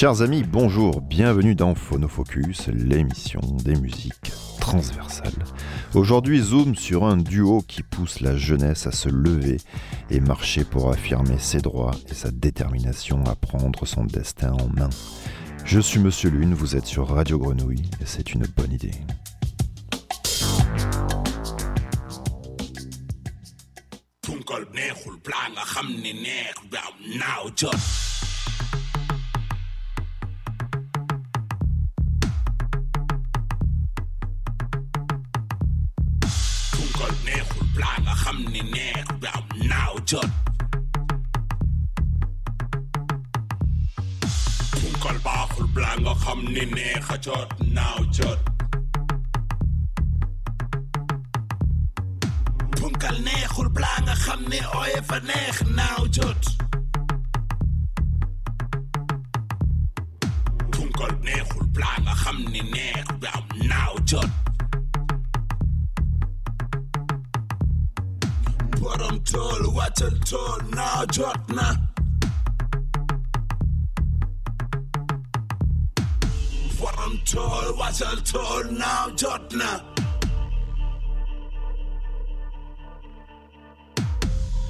Chers amis, bonjour, bienvenue dans Phonofocus, l'émission des musiques transversales. Aujourd'hui, zoom sur un duo qui pousse la jeunesse à se lever et marcher pour affirmer ses droits et sa détermination à prendre son destin en main. Je suis Monsieur Lune, vous êtes sur Radio Grenouille et c'est une bonne idée. Nga xam ni neex a jot naaw jot Punkal neexul balaa nga xam ni ooye fa neex naaw jot Punkal neexul balaa nga xam ni neex ba naaw jot borom tool wàccal tool naaw jot na. tål, wasal tål, now jotna.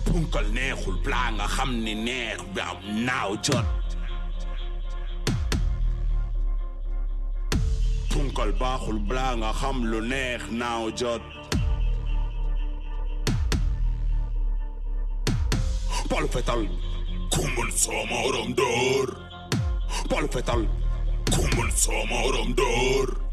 Punkal nehul planga hamni neh, now jot. Punkal bahul blanga hamlu neh, now jot. Palfetal, kumul somorum dor. Palfetal, 소문 서머름들.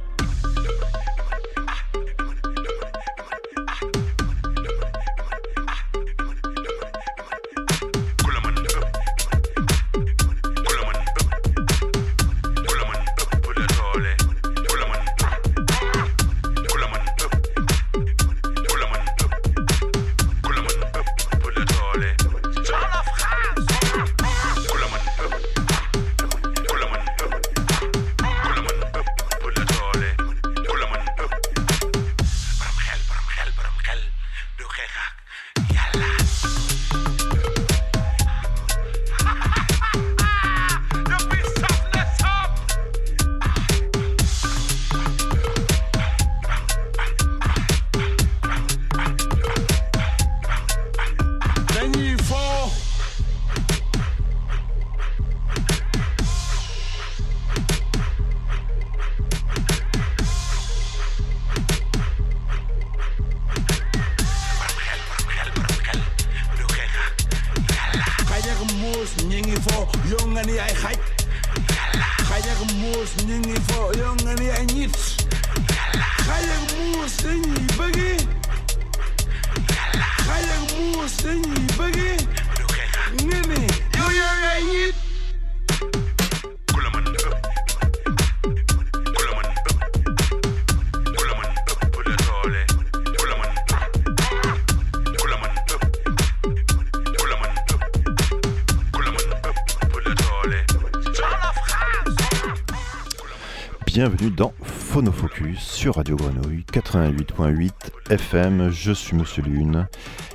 Sur Radio Grenouille 88.8 FM. Je suis Monsieur Lune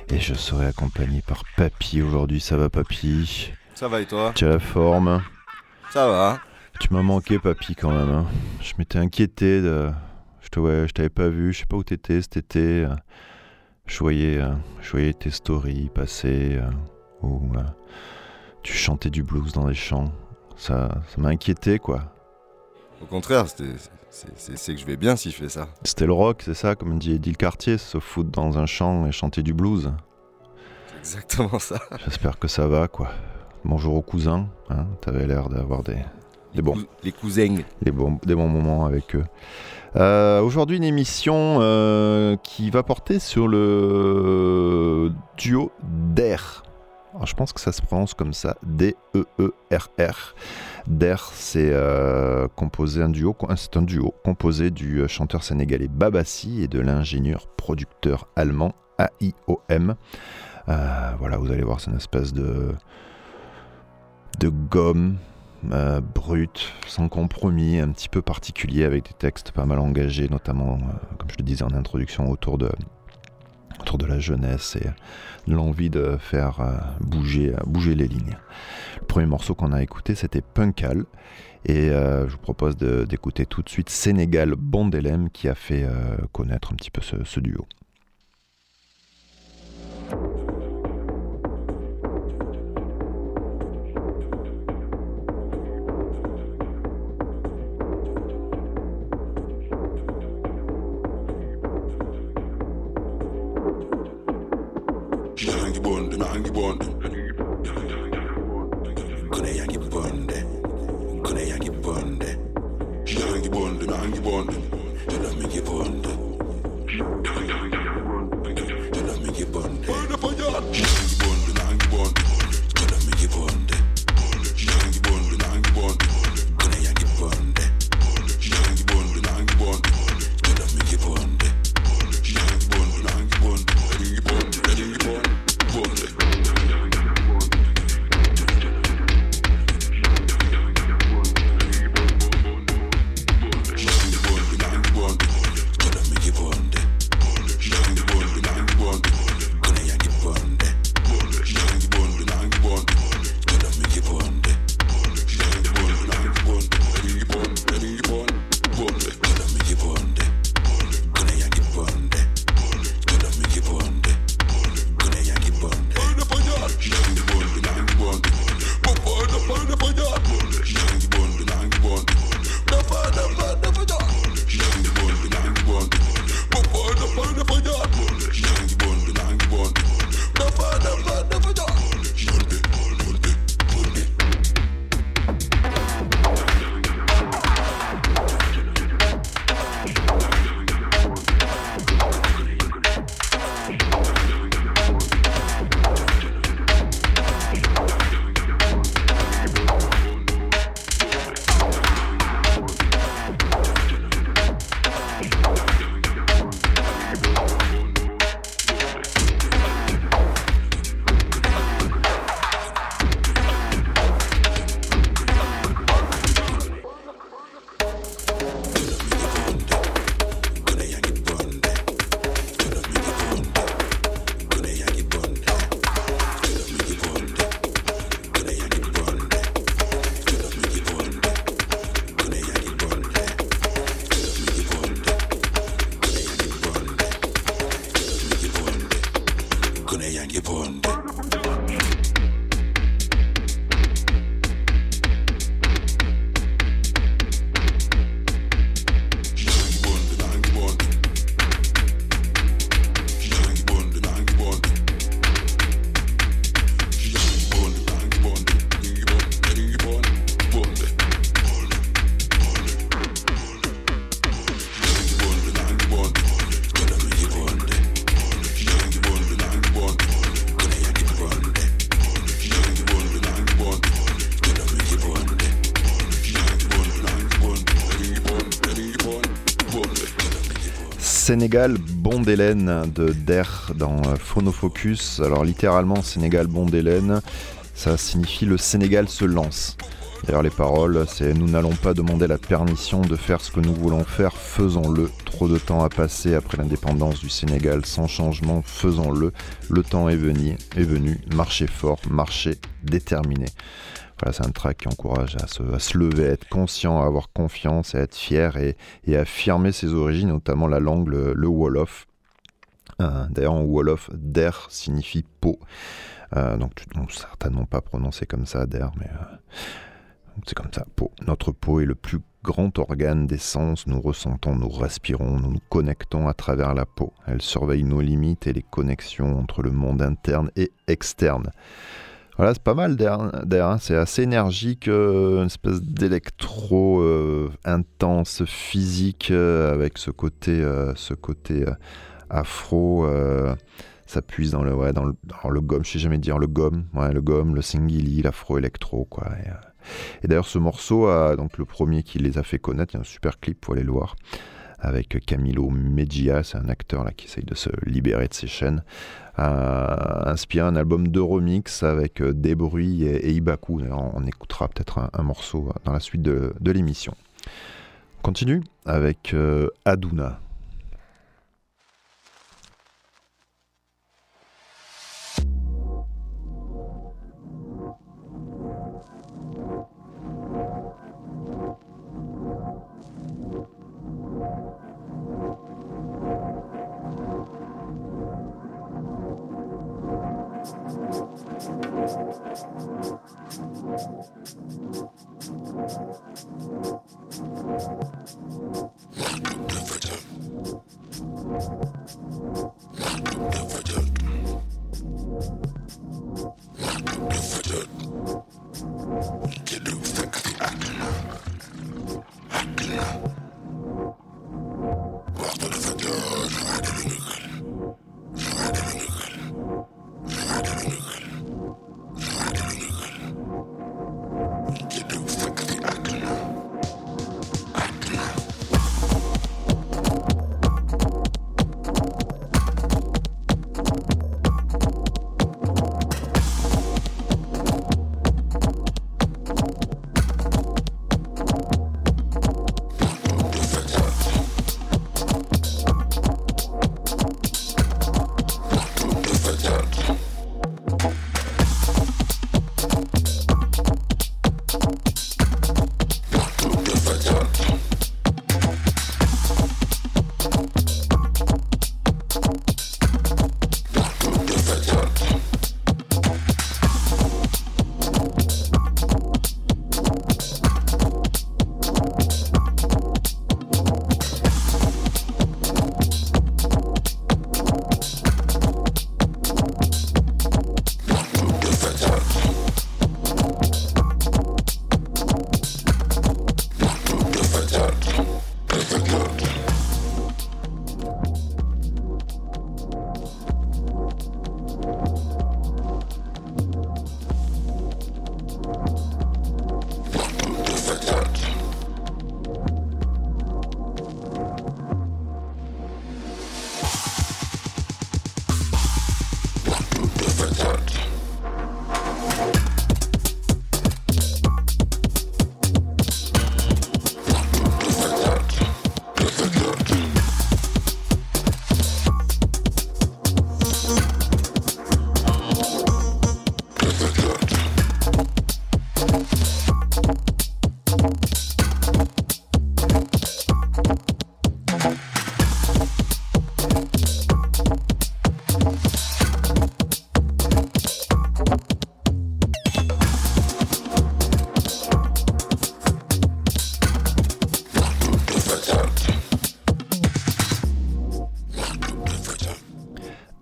et je serai accompagné par Papy aujourd'hui. Ça va, Papy? Ça va et toi? Tu as la forme? Ça va. Tu m'as manqué, Papy, quand même. hein. Je m'étais inquiété de. Je te ouais, je t'avais pas vu, je sais pas où t'étais cet été. Je voyais, je voyais tes stories passer euh, où euh, tu chantais du blues dans les champs. Ça, ça m'a inquiété, quoi. Au contraire, c'était- c'est que je vais bien si je fais ça. C'était le rock, c'est ça, comme dit Eddie le Cartier, se foutre dans un champ et chanter du blues. Exactement ça. J'espère que ça va, quoi. Bonjour aux cousins, hein, t'avais l'air d'avoir des, des, bons, Les cousins. des, bons, des bons moments avec eux. Euh, Aujourd'hui, une émission euh, qui va porter sur le duo DER. Alors, je pense que ça se prononce comme ça, D-E-E-R-R. DER, c'est euh, composé un duo, c'est un duo composé du euh, chanteur sénégalais Babassi et de l'ingénieur producteur allemand AIOM. Euh, voilà, vous allez voir, c'est une espèce de gomme brute, sans compromis, un petit peu particulier avec des textes pas mal engagés, notamment, comme je le disais en introduction, autour de, autour de la jeunesse et l'envie de faire euh, bouger, bouger les lignes. Le premier morceau qu'on a écouté, c'était Punkal. Et je vous propose d'écouter tout de suite Sénégal Bondelem qui a fait connaître un petit peu ce duo. don't. Sénégal Bondélène de Der dans euh, Phonofocus. Alors littéralement Sénégal Bondélène, ça signifie le Sénégal se lance. D'ailleurs les paroles, c'est nous n'allons pas demander la permission de faire ce que nous voulons faire, faisons-le. Trop de temps a passé après l'indépendance du Sénégal sans changement, faisons-le. Le temps est venu, est venu, marchez fort, marchez déterminé c'est un track qui encourage à se, lever, à être conscient, à avoir confiance, à être fier et, à affirmer ses origines, notamment la langue, le, Wolof. Euh, d'ailleurs, en Wolof, Der signifie peau. Euh, donc, certainement pas prononcé comme ça, Der, mais euh, c'est comme ça, peau. Notre peau est le plus grand organe des sens. Nous ressentons, nous respirons, nous nous connectons à travers la peau. Elle surveille nos limites et les connexions entre le monde interne et externe. Voilà, c'est pas mal d'air. Hein. C'est assez énergique, euh, une espèce d'électro euh, intense, physique, euh, avec ce côté, afro. ça puise dans le, ouais, dans le, gomme, je sais jamais dire le gomme, ouais, le gomme, le singili, l'afro-électro. Et, d'ailleurs, ce morceau, donc le premier qui les a fait connaître, il y a un super clip, pour aller le voir avec Camilo Meggia, c'est un acteur qui essaye de se libérer de ses chaînes, a inspiré un album de remix avec euh, des bruits et, Ibaku. On, écoutera peut-être un, morceau dans la suite de, l'émission. On continue avec euh, Aduna.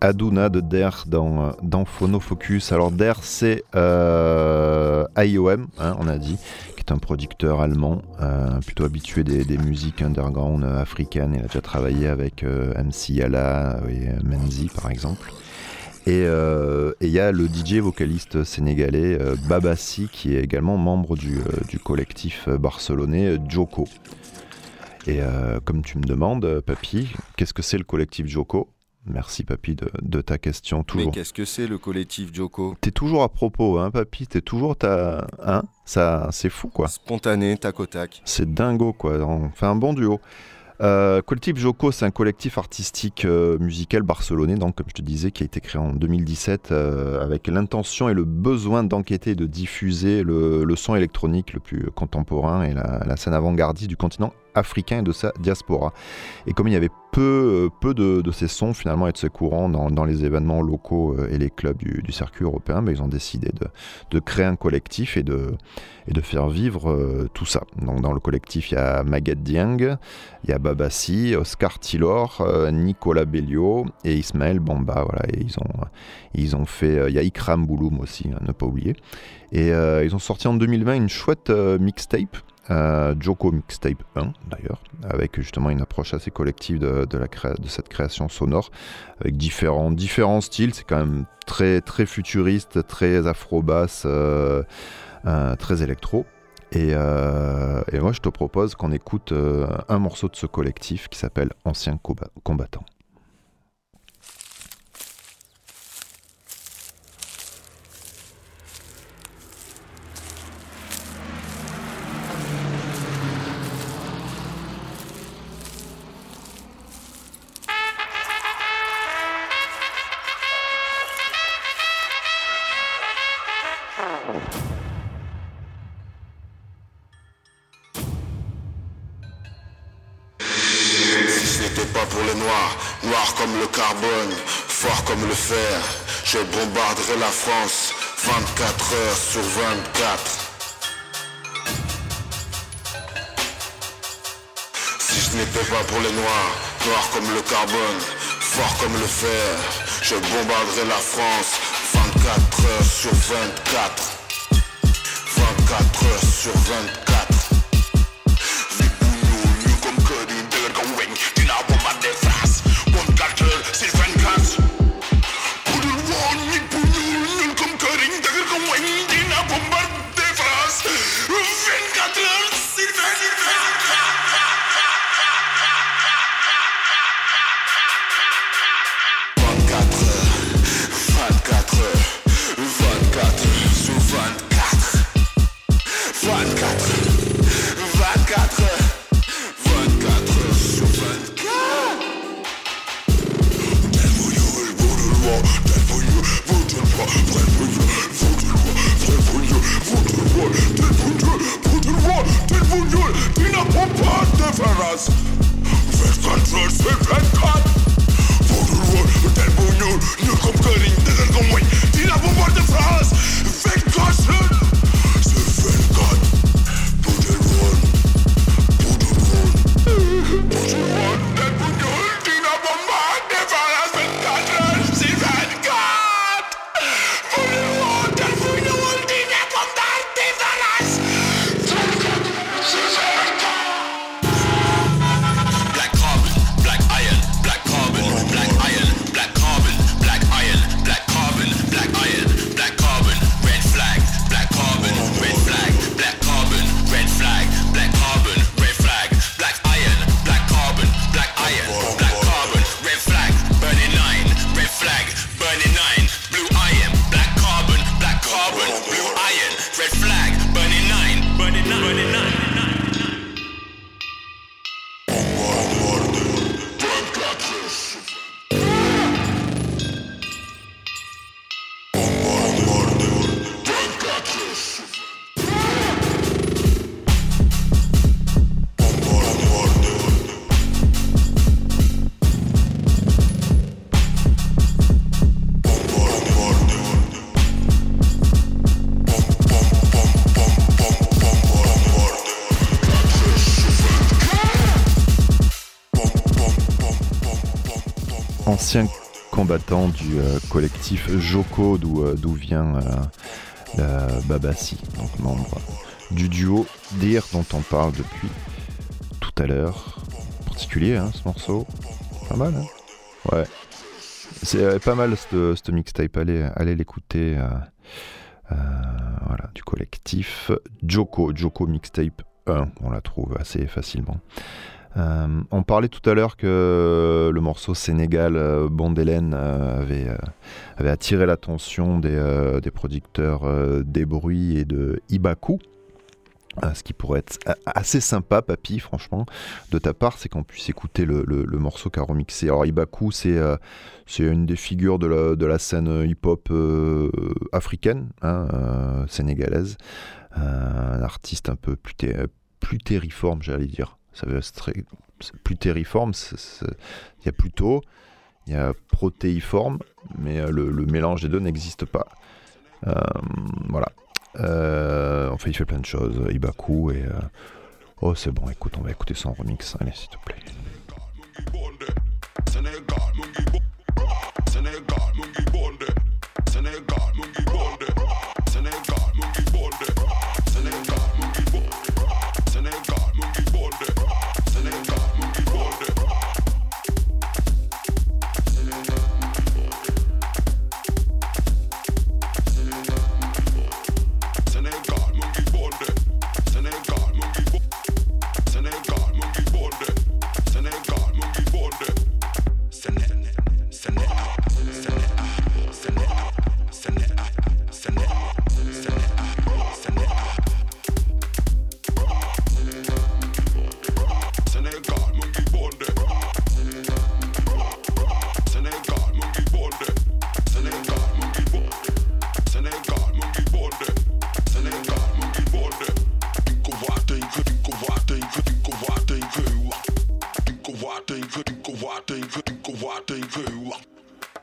Aduna de Der dans, dans Phonofocus. Alors Der c'est euh, IOM, hein, on a dit, qui est un producteur allemand, euh, plutôt habitué des, musiques underground africaines. Il a déjà travaillé avec euh, MC Yala et Menzi par exemple. Et il y a le DJ vocaliste sénégalais Babassi qui est également membre du collectif barcelonais Joko. Et comme tu me demandes, Papy, qu'est-ce que c'est le collectif Joko? Merci Papy de, ta question. Toujours. Mais qu'est-ce que c'est le collectif Joko? T'es toujours à propos, hein Papy T'es toujours ta... Hein? Ça, c'est fou quoi. Spontané, tac au tac. C'est dingo quoi. On fait un bon duo. Euh, collectif Joko, c'est un collectif artistique euh, musical barcelonais, donc comme je te disais, qui a été créé en 2017 euh, avec l'intention et le besoin d'enquêter et de diffuser le, son électronique le plus contemporain et la, la scène avant-gardiste du continent africain et de sa diaspora. Et comme il y avait peu, euh, peu de, ces sons finalement et de ces courants dans, les événements locaux euh, et les clubs du, circuit européen, ben, ils ont décidé de, créer un collectif et de, et de faire vivre euh, tout ça. Donc dans le collectif, il y a Maguette Dieng, il y a Babassi, Oscar Tilor, Nicolas Bellio et Ismaël Bamba. Voilà, et ils ont, ils ont fait, il y a Ikram Bouloum aussi, hein, ne pas oublier. Et ils ont sorti en 2020 une chouette mixtape euh, Joko Mixtape 1 d'ailleurs, avec justement une approche assez collective de, cette création sonore, avec différents, styles, c'est quand même très, futuriste, très afro-basse, euh, euh, très électro. Et, et, moi je te propose qu'on écoute un morceau de ce collectif qui s'appelle Ancien combattant. La France 24 heures sur 24. Si ce n'était pas pour les noirs, noirs comme le carbone, fort comme le fer, je bombarderai la France 24 heures sur 24. 24 heures sur 24. cause du collectif Joko, d'où vient Babassi, donc membre du duo Deer dont on parle depuis tout à l'heure. Particulier hein, ce morceau. Pas mal, hein Ouais. C'est pas mal ce mixtape, allez, allez l'écouter. voilà, du collectif Joko, Joko Mixtape 1, on la trouve assez facilement. Euh, on parlait tout à l'heure que le morceau Sénégal euh, Bondelen euh, avait, attiré l'attention des, producteurs des bruits et de Ibaku. Ce qui pourrait être assez sympa, papy, franchement, de ta part, c'est qu'on puisse écouter le, morceau qu'a remixé. Alors, Ibaku, c'est une des figures de la, de la scène hip-hop africaine, hein, sénégalaise. un artiste un peu plus, plus terriforme, j'allais dire ça veut très, plus terriforme, il y a plutôt, il y a protéiforme, mais euh, le, mélange des deux n'existe pas. Euh, voilà. Euh, enfin, il fait plein de choses, Ibaku, et... oh, c'est bon, écoute, on va écouter son remix, allez, s'il te plaît.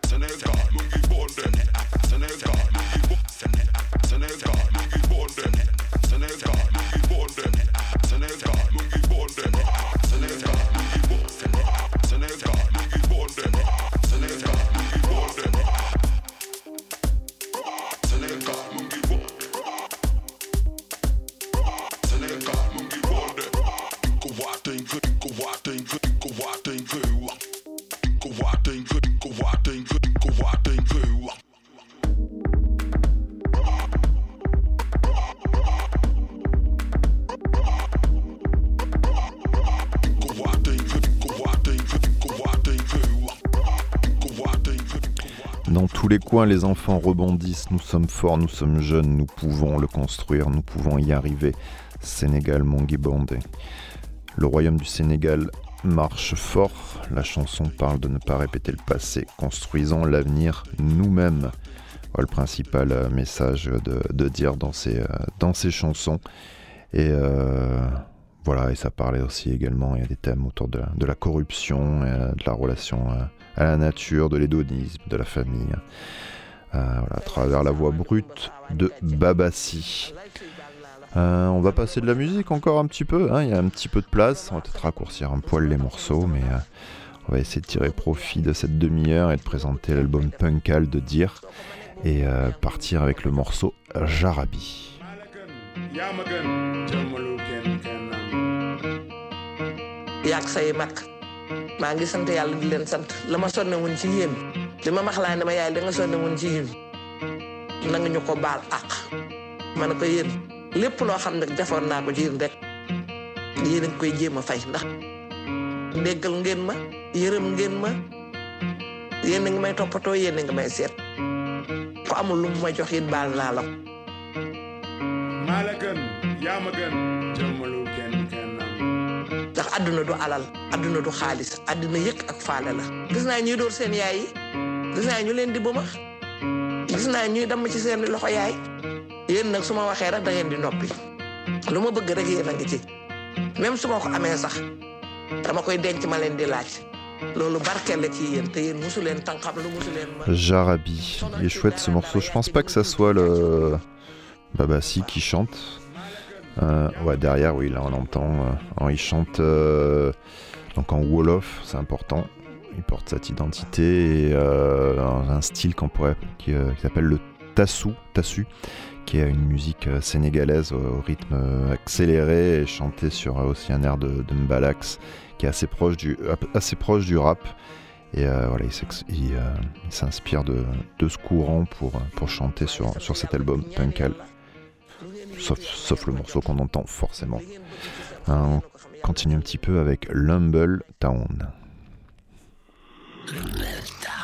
Sen är glad, men vi bonder les enfants rebondissent. Nous sommes forts, nous sommes jeunes, nous pouvons le construire, nous pouvons y arriver. Sénégal, Mongi Bandé. Le royaume du Sénégal marche fort. La chanson parle de ne pas répéter le passé. Construisons l'avenir nous-mêmes. Voilà le principal euh, message de, de dire dans ces, euh, dans ces chansons. Et euh, voilà, et ça parlait aussi également, il y a des thèmes autour de, de la corruption, de la relation à la nature, de l'hédonisme, de la famille. Euh, à travers la voix brute de Babassi. Euh, on va passer de la musique encore un petit peu, hein. il y a un petit peu de place, on va peut-être raccourcir un poil les morceaux, mais euh, on va essayer de tirer profit de cette demi-heure et de présenter l'album Punkal de Dir et partir avec le morceau Jarabi. Maa ngi sant yàlla di leen sant la ma sonne woon ci yéen li ma max laa ne ma yaay da nga sonne woon ci yéen na nga ñu ko baal àq ma ne ko yéen lépp loo xam ne defoon naa ko ci yéen rek yéen a ngi koy jéem a fay ndax déggal ngeen ma yërëm ngeen ma yéen a ngi may toppatoo yéen a ngi may seet ko amul lu mu ma jox it baal naa la ko maa la gën yaa ma gën àdduna du alal Jarabi, il est chouette ce morceau. Je pense pas que ça soit le Babassi qui chante. Euh, ouais, derrière, oui, là on entend. Euh, il chante euh, donc en Wolof, c'est important. il porte cette identité et un style qu'on pourrait, qui, s'appelle le tassou, tassu, qui est une musique sénégalaise au rythme accéléré et chantée sur aussi un air de, mbalax qui est assez proche du, assez proche du rap. Et voilà, il s'inspire de, de ce courant pour, pour chanter sur, sur cet album Punkal, sauf, le morceau qu'on entend forcément. Hein, on continue un petit peu avec Lumble Town. Lumbal Town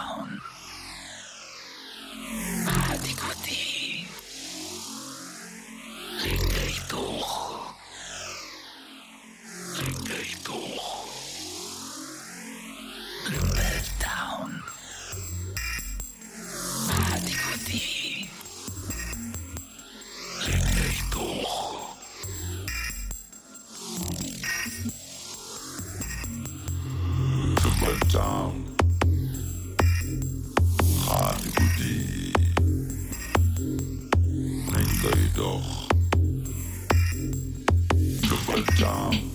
they doch. The.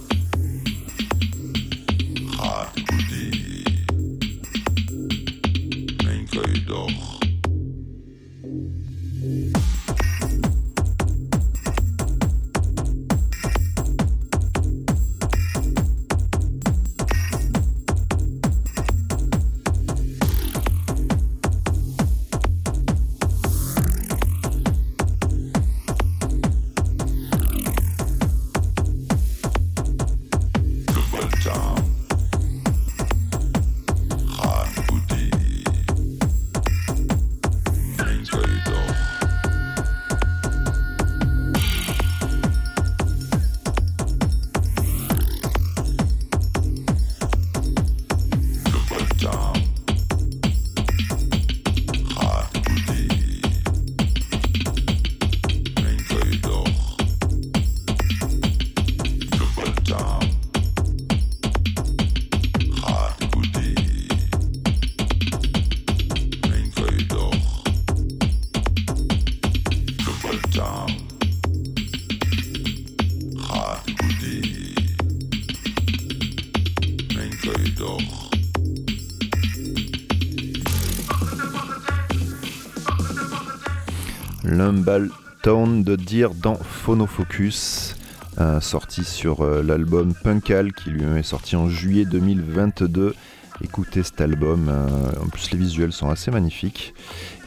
De dire dans Phonofocus, euh, sorti sur euh, l'album Punkal qui lui est sorti en juillet 2022. Écoutez cet album, euh, en plus les visuels sont assez magnifiques.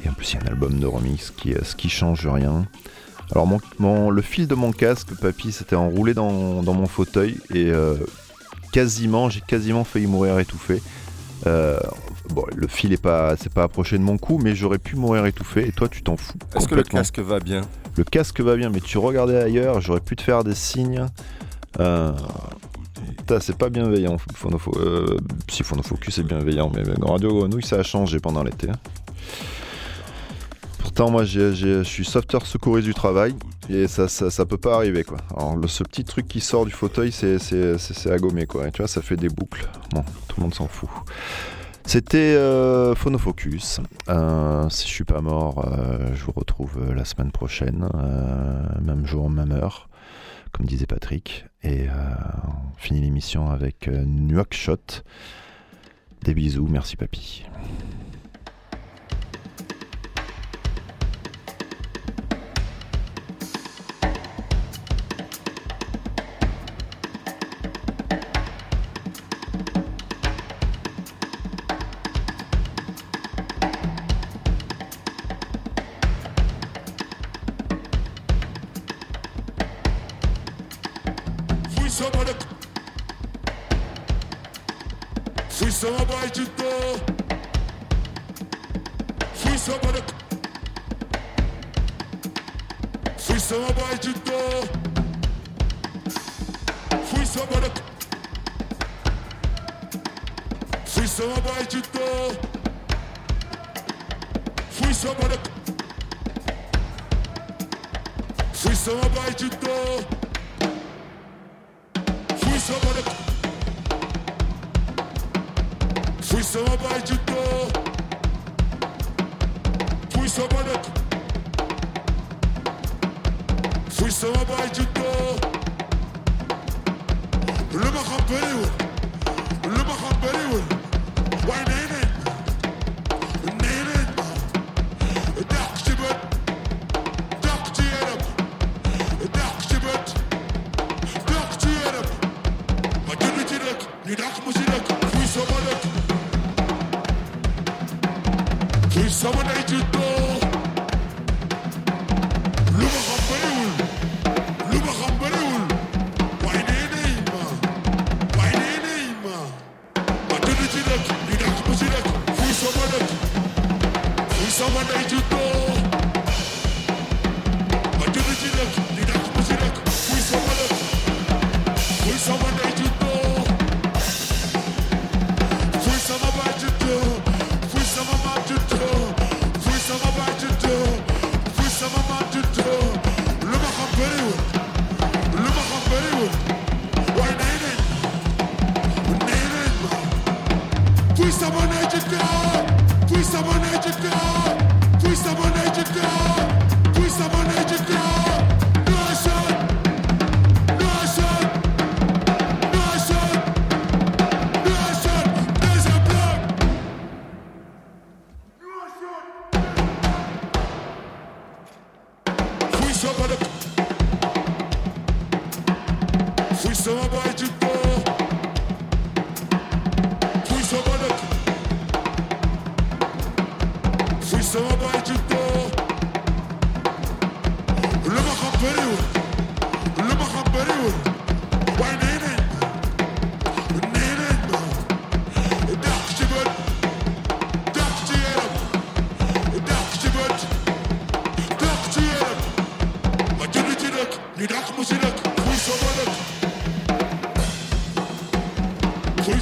Et en plus il y a un album de remix qui, ce qui change rien. Alors mon, le fil de mon casque, papy, s'était enroulé dans, mon fauteuil et quasiment, j'ai quasiment failli mourir étouffé. Bon, le fil est pas, c'est pas approché de mon cou, mais j'aurais pu mourir étouffé. Et toi, tu t'en fous Est-ce que le casque va bien Le casque va bien, mais tu regardais ailleurs, j'aurais pu te faire des signes. Euh, c'est pas bienveillant. Euh, si Phonofocus est bienveillant, mais Radio Grenouille, ça a changé pendant l'été. hein. Pourtant, moi, je suis sauveteur secouriste du travail et ça, ça, ça peut pas arriver, quoi. Alors, le, ce petit truc qui sort du fauteuil, c'est c'est- c'est- c'est à gommer, quoi. Et tu vois, ça fait des boucles. Bon, tout le monde s'en fout. C'était euh, Phonofocus. Euh, si je suis pas mort, euh, je vous retrouve la semaine prochaine, même jour, même heure, comme disait Patrick. Et on finit l'émission avec euh, Nuak Shot. Des bisous, merci papy. editor. Fui samba da... Fui samba editor. Fui samba da... Fui samba editor. Fui samba da... Fui samba editor. Lu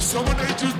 someone that you